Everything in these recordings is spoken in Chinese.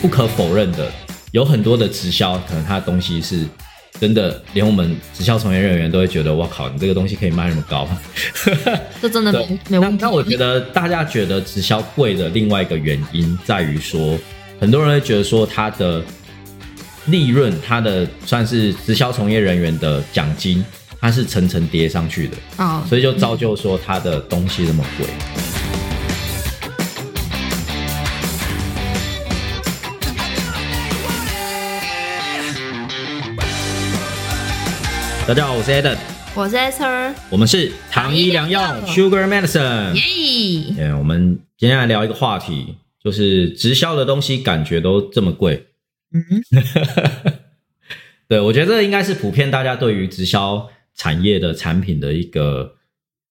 不可否认的，有很多的直销，可能他的东西是真的，连我们直销从业人员都会觉得，哇靠，你这个东西可以卖那么高？这真的对没没问题。那我觉得大家觉得直销贵的另外一个原因在于说，很多人会觉得说它的利润，它的算是直销从业人员的奖金，它是层层叠上去的，啊，所以就造就说它的东西那么贵。大家好，我是 Eden，我是 Esther，我们是糖衣良药 Sugar Medicine。耶！嗯，我们今天来聊一个话题，就是直销的东西感觉都这么贵。嗯，对，我觉得这应该是普遍大家对于直销产业的产品的一个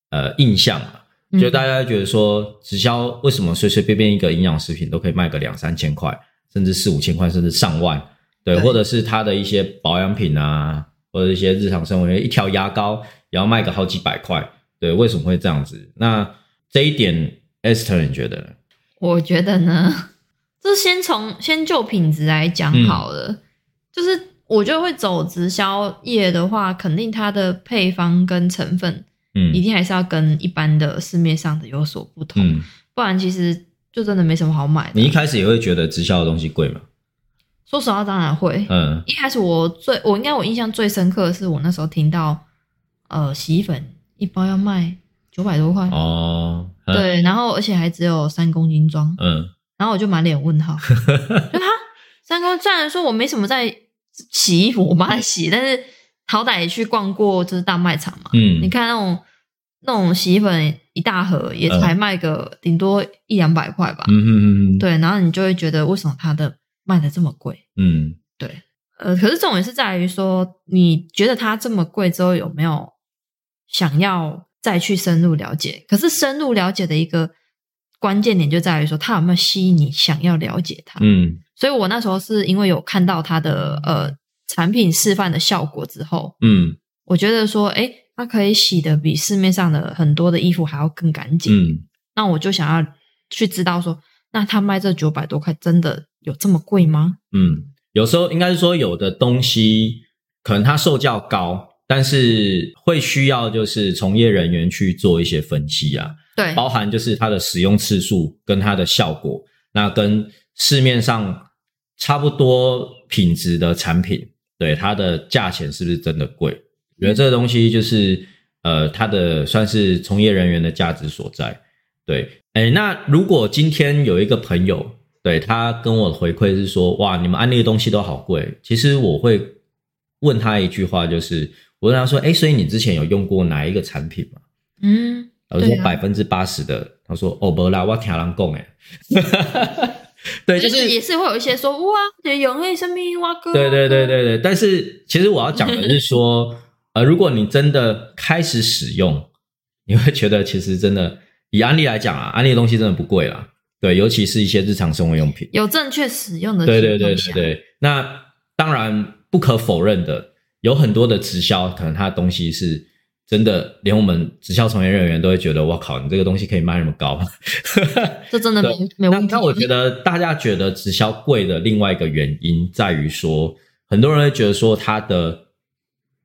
呃印象啊。嗯就大家觉得说，直销为什么随随便便一个营养食品都可以卖个两三千块，甚至四五千块，甚至上万？对，对或者是它的一些保养品啊，或者一些日常生活，一条牙膏也要卖个好几百块。对，为什么会这样子？那这一点，Esther 你觉得呢？我觉得呢，就先从先就品质来讲嗯好了。就是我觉得会走直销业的话，肯定它的配方跟成分嗯。一定还是要跟一般的市面上的有所不同，嗯，不然其实就真的没什么好买的。你一开始也会觉得直销的东西贵吗？说实话，当然会。嗯。一开始我最我应该我印象最深刻的是我那时候听到，呃，洗衣粉一包要卖九百多块，哦，嗯，对，然后而且还只有三公斤装，嗯然后我就满脸问号，就他三哥虽然说我没什么在洗衣服，我帮他洗，但是好歹也去逛过就是大卖场嘛，嗯，你看那种那种洗衣粉一大盒也才卖个顶多一两百块吧，嗯嗯嗯，对，然后你就会觉得为什么它的卖的这么贵？嗯对，呃，可是重点是在于说，你觉得它这么贵之后，有没有想要再去深入了解？可是深入了解的一个关键点就在于说，它有没有吸引你想要了解它？嗯所以我那时候是因为有看到它的呃产品示范的效果之后，嗯我觉得说，哎，它可以洗的比市面上的很多的衣服还要更干净。嗯那我就想要去知道说，那它卖这九百多块，真的有这么贵吗？嗯，有时候应该是说有的东西可能它售价高，但是会需要就是从业人员去做一些分析啊，对，包含就是它的使用次数跟它的效果，那跟市面上差不多品质的产品，对它的价钱是不是真的贵？我觉得这个东西就是呃，它的算是从业人员的价值所在。对，哎，那如果今天有一个朋友，对他跟我回馈是说，哇，你们安利的东西都好贵，其实我会问他一句话，就是我问他说，哎，所以你之前有用过哪一个产品吗？嗯，我说百分之八十的，他说哦不啦，我听人讲哎，对，就就是是也是会有一些说哇，这永黑生命哇哥，对对对对对，但是其实我要讲的是说，呃，如果你真的开始使用，你会觉得其实真的以安利来讲啊，安利的东西真的不贵啦，对，尤其是一些日常生活用品，有正确使用的对对对对对，那当然不可否认的，有很多的直销，可能它的东西是真的，连我们直销从业人员都会觉得，我靠，你这个东西可以卖那么高。这真的没对没问题。那那我觉得大家觉得直销贵的另外一个原因在于说，很多人会觉得说它的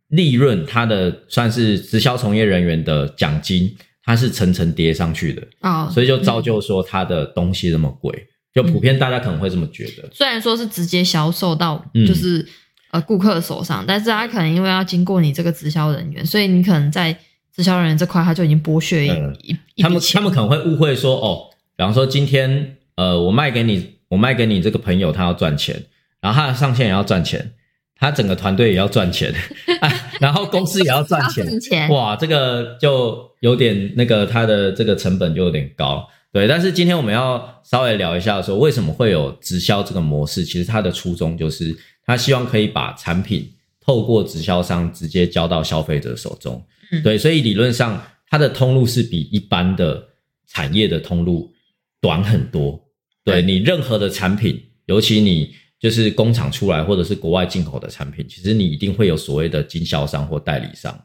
利润，它的算是直销从业人员的奖金，它是层层叠上去的，啊，所以就造就说它的东西那么贵。就普遍大家可能会这么觉得。虽然说是直接销售到嗯就是、呃顾客手上，但是他可能因为要经过你这个直销人员，所以你可能在直销人员这块他就已经剥削一、嗯一一他们他们可能会误会说，哦，比方说今天呃，我卖给你，我卖给你这个朋友，他要赚钱，然后他的上线也要赚钱，他整个团队也要赚钱，啊、然后公司也要赚钱，哇，这个就有点那个，他的这个成本就有点高。对，但是今天我们要稍微聊一下，说为什么会有直销这个模式？其实它的初衷就是，他希望可以把产品透过直销商直接交到消费者手中。嗯对，所以理论上它的通路是比一般的产业的通路短很多。对对你任何的产品，尤其你就是工厂出来或者是国外进口的产品，其实你一定会有所谓的经销商或代理商。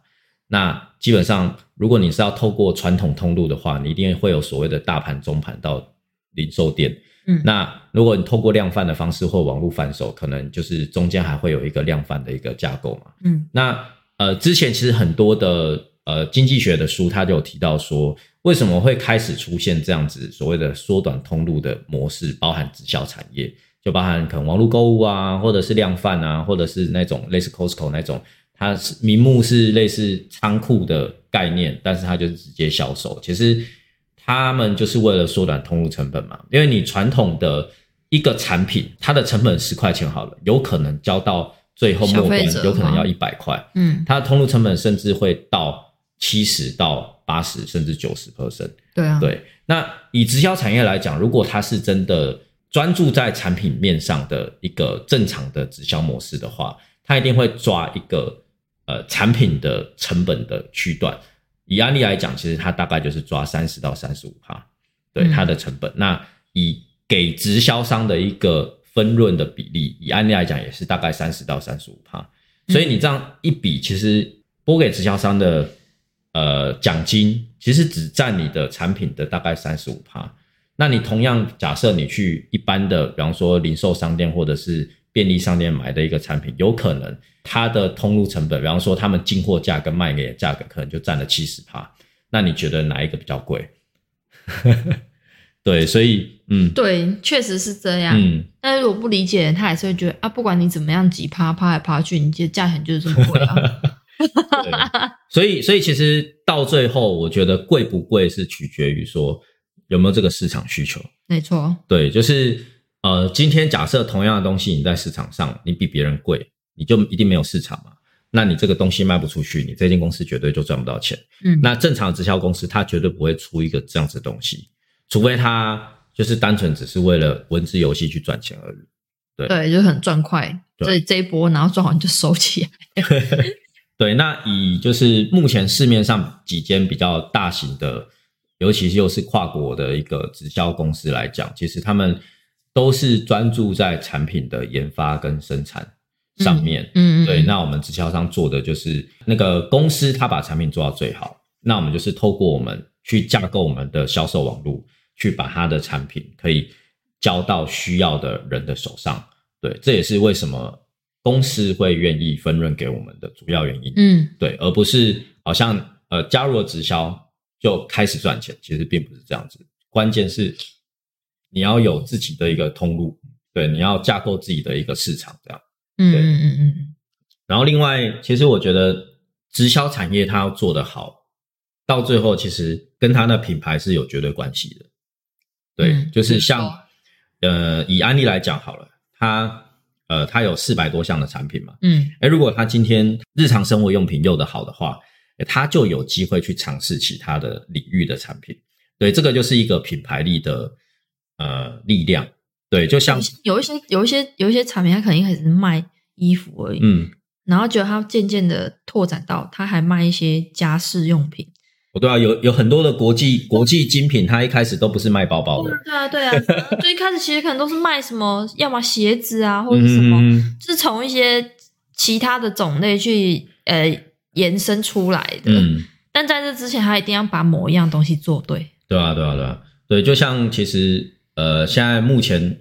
那基本上，如果你是要透过传统通路的话，你一定会有所谓的大盘、中盘到零售店。嗯那如果你透过量贩的方式或网络贩售，可能就是中间还会有一个量贩的一个架构嘛。嗯那呃，之前其实很多的呃经济学的书，它就有提到说，为什么会开始出现这样子所谓的缩短通路的模式，包含直销产业，就包含可能网络购物啊，或者是量贩啊，或者是那种类似 Costco 那种，它是名目是类似仓库的概念，但是它就是直接销售。其实他们就是为了缩短通路成本嘛，因为你传统的一个产品，它的成本十块钱好了，有可能交到最后末端有可能要一百块。嗯，它的通路成本甚至会到七十到八十甚至九十 percent。对啊，对，那以直销产业来讲，如果它是真的专注在产品面上的一个正常的直销模式的话，它一定会抓一个呃产品的成本的区段。以案例来讲，其实它大概就是抓三十到三十五趴，对嗯它的成本。那以给直销商的一个分润的比例，以案例来讲也是大概三十到三十五趴。所以你这样一比，其实拨给直销商的呃奖金，其实只占你的产品的大概三十五趴。那你同样假设你去一般的，比方说零售商店或者是便利商店买的一个产品，有可能它的通路成本，比方说他们进货价跟卖给的价格，可能就占了七十趴。那你觉得哪一个比较贵？对，所以嗯对，确实是这样。嗯，但是如果不理解，他还是会觉得啊，不管你怎么样挤趴趴来趴去，你的价钱就是这么贵啊。对，所以 所以其实到最后，我觉得贵不贵是取决于说有没有这个市场需求。没错，对，就是呃，今天假设同样的东西你在市场上你比别人贵，你就一定没有市场嘛。那你这个东西卖不出去，你这间公司绝对就赚不到钱。嗯，那正常的直销公司，它绝对不会出一个这样子的东西，除非它就是单纯只是为了文字游戏去赚钱而已。对，就很赚快，对这这一波，然后赚完就收起来。对，那以就是目前市面上几间比较大型的，尤其是又是跨国的一个直销公司来讲，其实他们都是专注在产品的研发跟生产上面。嗯嗯，对，那我们直销商做的就是那个公司，他把产品做到最好，那我们就是透过我们去架构我们的销售网络，去把它的产品可以交到需要的人的手上。对，这也是为什么公司会愿意分润给我们的主要原因。嗯，对，而不是好像呃加入了直销就开始赚钱，其实并不是这样子。关键是你要有自己的一个通路，对，你要架构自己的一个市场这样。嗯对嗯嗯嗯然后另外，其实我觉得直销产业它要做得好，到最后其实跟它的品牌是有绝对关系的。对，嗯就是像呃以安利来讲好了，它呃它有四百多项的产品嘛，嗯哎，如果他今天日常生活用品用得好的话，诶他就有机会去尝试其他的领域的产品。对，这个就是一个品牌力的呃力量。对，就像有一些有一些有一些产品，它可能一开始是卖衣服而已，嗯，然后觉得它渐渐的拓展到，它还卖一些家饰用品。哦对啊，有有很多的国际国际精品，它一开始都不是卖包包的，对啊，对啊，对啊，最一开始其实可能都是卖什么，要么鞋子啊，或者什么，嗯是从一些其他的种类去呃延伸出来的。嗯，但在这之前，它一定要把某一样东西做对。对啊，对啊，对啊，对，就像其实呃，现在目前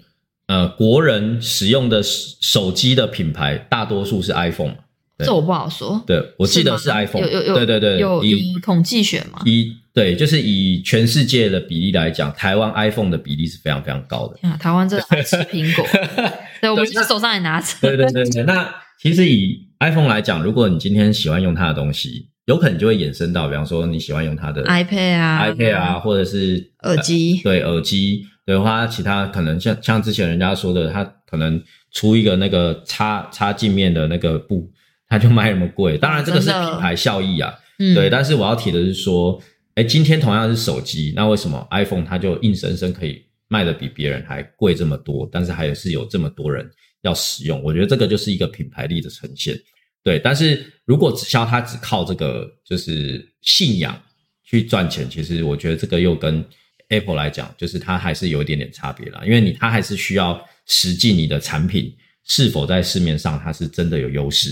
呃国人使用的手手机的品牌，大多数是 iPhone 嘛。这我不好说。对，我记得是 iPhone，有有有，对对对，有以有统计学嘛？以对，就是以全世界的比例来讲，台湾 iPhone 的比例是非常非常高的。天啊，台湾真的 爱吃苹果，对，我们就是手上也拿着。对对对对，那其实以 iPhone 来讲，如果你今天喜欢用它的东西，有可能就会衍生到，比方说你喜欢用它的 iPad 啊 iPad 啊，或者是耳机呃对耳机，对的话，其他可能像像之前人家说的，它可能出一个那个插插镜面的那个布，它就卖那么贵。当然这个是品牌效益啊，嗯，对，但是我要提的是说，哎，今天同样是手机，那为什么 iPhone 它就硬生生可以卖的比别人还贵这么多？但是还是有这么多人要使用，我觉得这个就是一个品牌力的呈现。对，但是如果直销它只靠这个就是信仰去赚钱，其实我觉得这个又跟 Apple 来讲，就是它还是有一点点差别啦，因为你它还是需要实际你的产品是否在市面上它是真的有优势。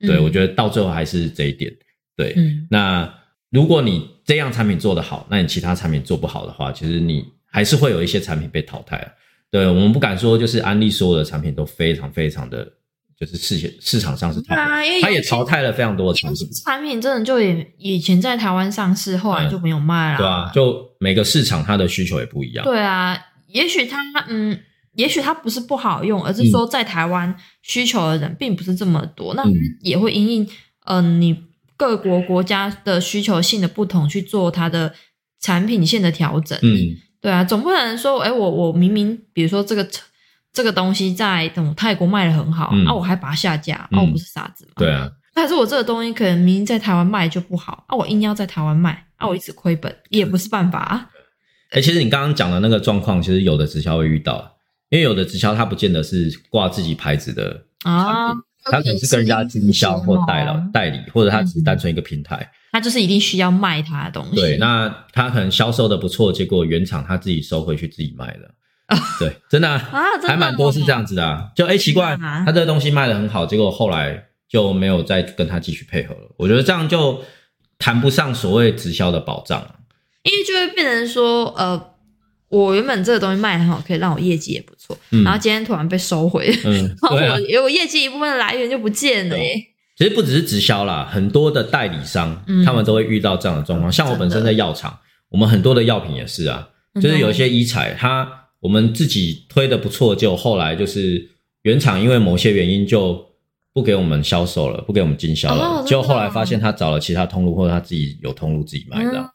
对、嗯我觉得到最后还是这一点。对，嗯那如果你这样产品做得好，那你其他产品做不好的话，其实你还是会有一些产品被淘汰啊。对我们不敢说就是安利所有的产品都非常非常的，就是市市场上是对 top 的啊，因为它也淘汰了非常多的产品，产品真的就也以前在台湾上市，后来就没有卖了。对啊，就每个市场它的需求也不一样。对啊，也许它嗯，也许它不是不好用，而是说在台湾需求的人并不是这么多，那嗯也会因应嗯、你各国国家的需求性的不同去做它的产品线的调整。嗯，对啊，总不能说，哎，我我明明比如说这个这个东西在等泰国卖的很好、嗯啊，我还把它下架，嗯啊，我不是傻子吗？对啊，但是我这个东西可能明明在台湾卖就不好啊，我硬要在台湾卖啊，我一直亏本也不是办法啊。哎、其实你刚刚讲的那个状况，其实有的直销会遇到，因为有的直销它不见得是挂自己牌子的啊，它可能是跟人家经销或代了代理，或者它只是单纯一个平台。他就是一定需要卖他的东西。对，那它可能销售的不错，结果原厂它自己收回去自己卖的。对，真的啊、啊，真的还蛮多是这样子的啊。就哎、奇怪，啊它这个东西卖的很好，结果后来就没有再跟他继续配合了。我觉得这样就谈不上所谓直销的保障啊。因为就会变成说，呃，我原本这个东西卖得很好，可以让我业绩也不错，嗯然后今天突然被收回，嗯，然后对啊我。有业绩一部分的来源就不见了耶。其实不只是直销啦，很多的代理商、嗯他们都会遇到这样的状况。像我本身在药厂，我们很多的药品也是啊，嗯就是有一些医材，它我们自己推的不错，就后来就是原厂因为某些原因就不给我们销售了，不给我们经销了，就后来发现他找了其他通路，或者他自己有通路自己卖的啊、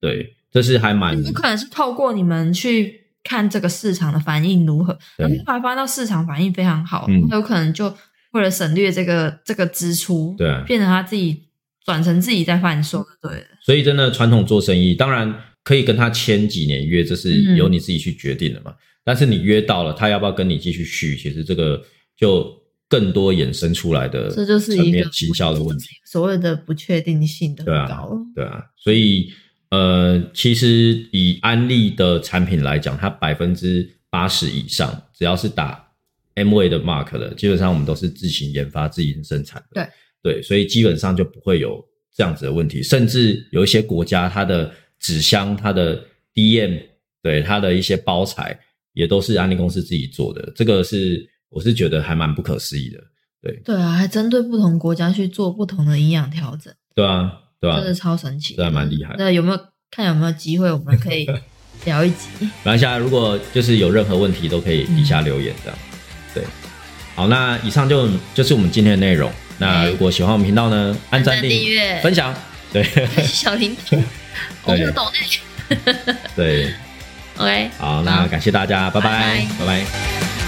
对，这是还蛮有可能是透过你们去看这个市场的反应如何，对。然后后来发现到市场反应非常好，嗯。有可能就为了省略这个这个支出，对。啊，变成他自己转成自己在贩售，对。了。所以真的传统做生意，当然可以跟他签几年约，这是嗯由你自己去决定的嘛。但是你约到了，他要不要跟你继续续，其实这个就更多衍生出来的这就是一个层面行销的问题。所谓的不确定性的对啊。对啊，所以呃，其实以安利的产品来讲，它百分之八十以上，只要是打 M 位的 mark 的，基本上我们都是自行研发、自行生产的。对对，所以基本上就不会有这样子的问题。甚至有一些国家，它的纸箱、它的 DM，对它的一些包材，也都是安利公司自己做的。这个是我是觉得还蛮不可思议的。对。啊，还针对不同国家去做不同的营养调整，对啊，对啊。真，的超神奇的，这还蛮厉害。的那有没有看有没有机会，我们可以 聊一集？马来西亚如果就是有任何问题，都可以底下留言这样。对，好，那以上就就是我们今天的内容。那如果喜欢我们频道呢，按赞、按赞订阅。分享，对。小铃铛，我们懂内。对，OK，好，那感谢大家，拜拜，拜拜。拜拜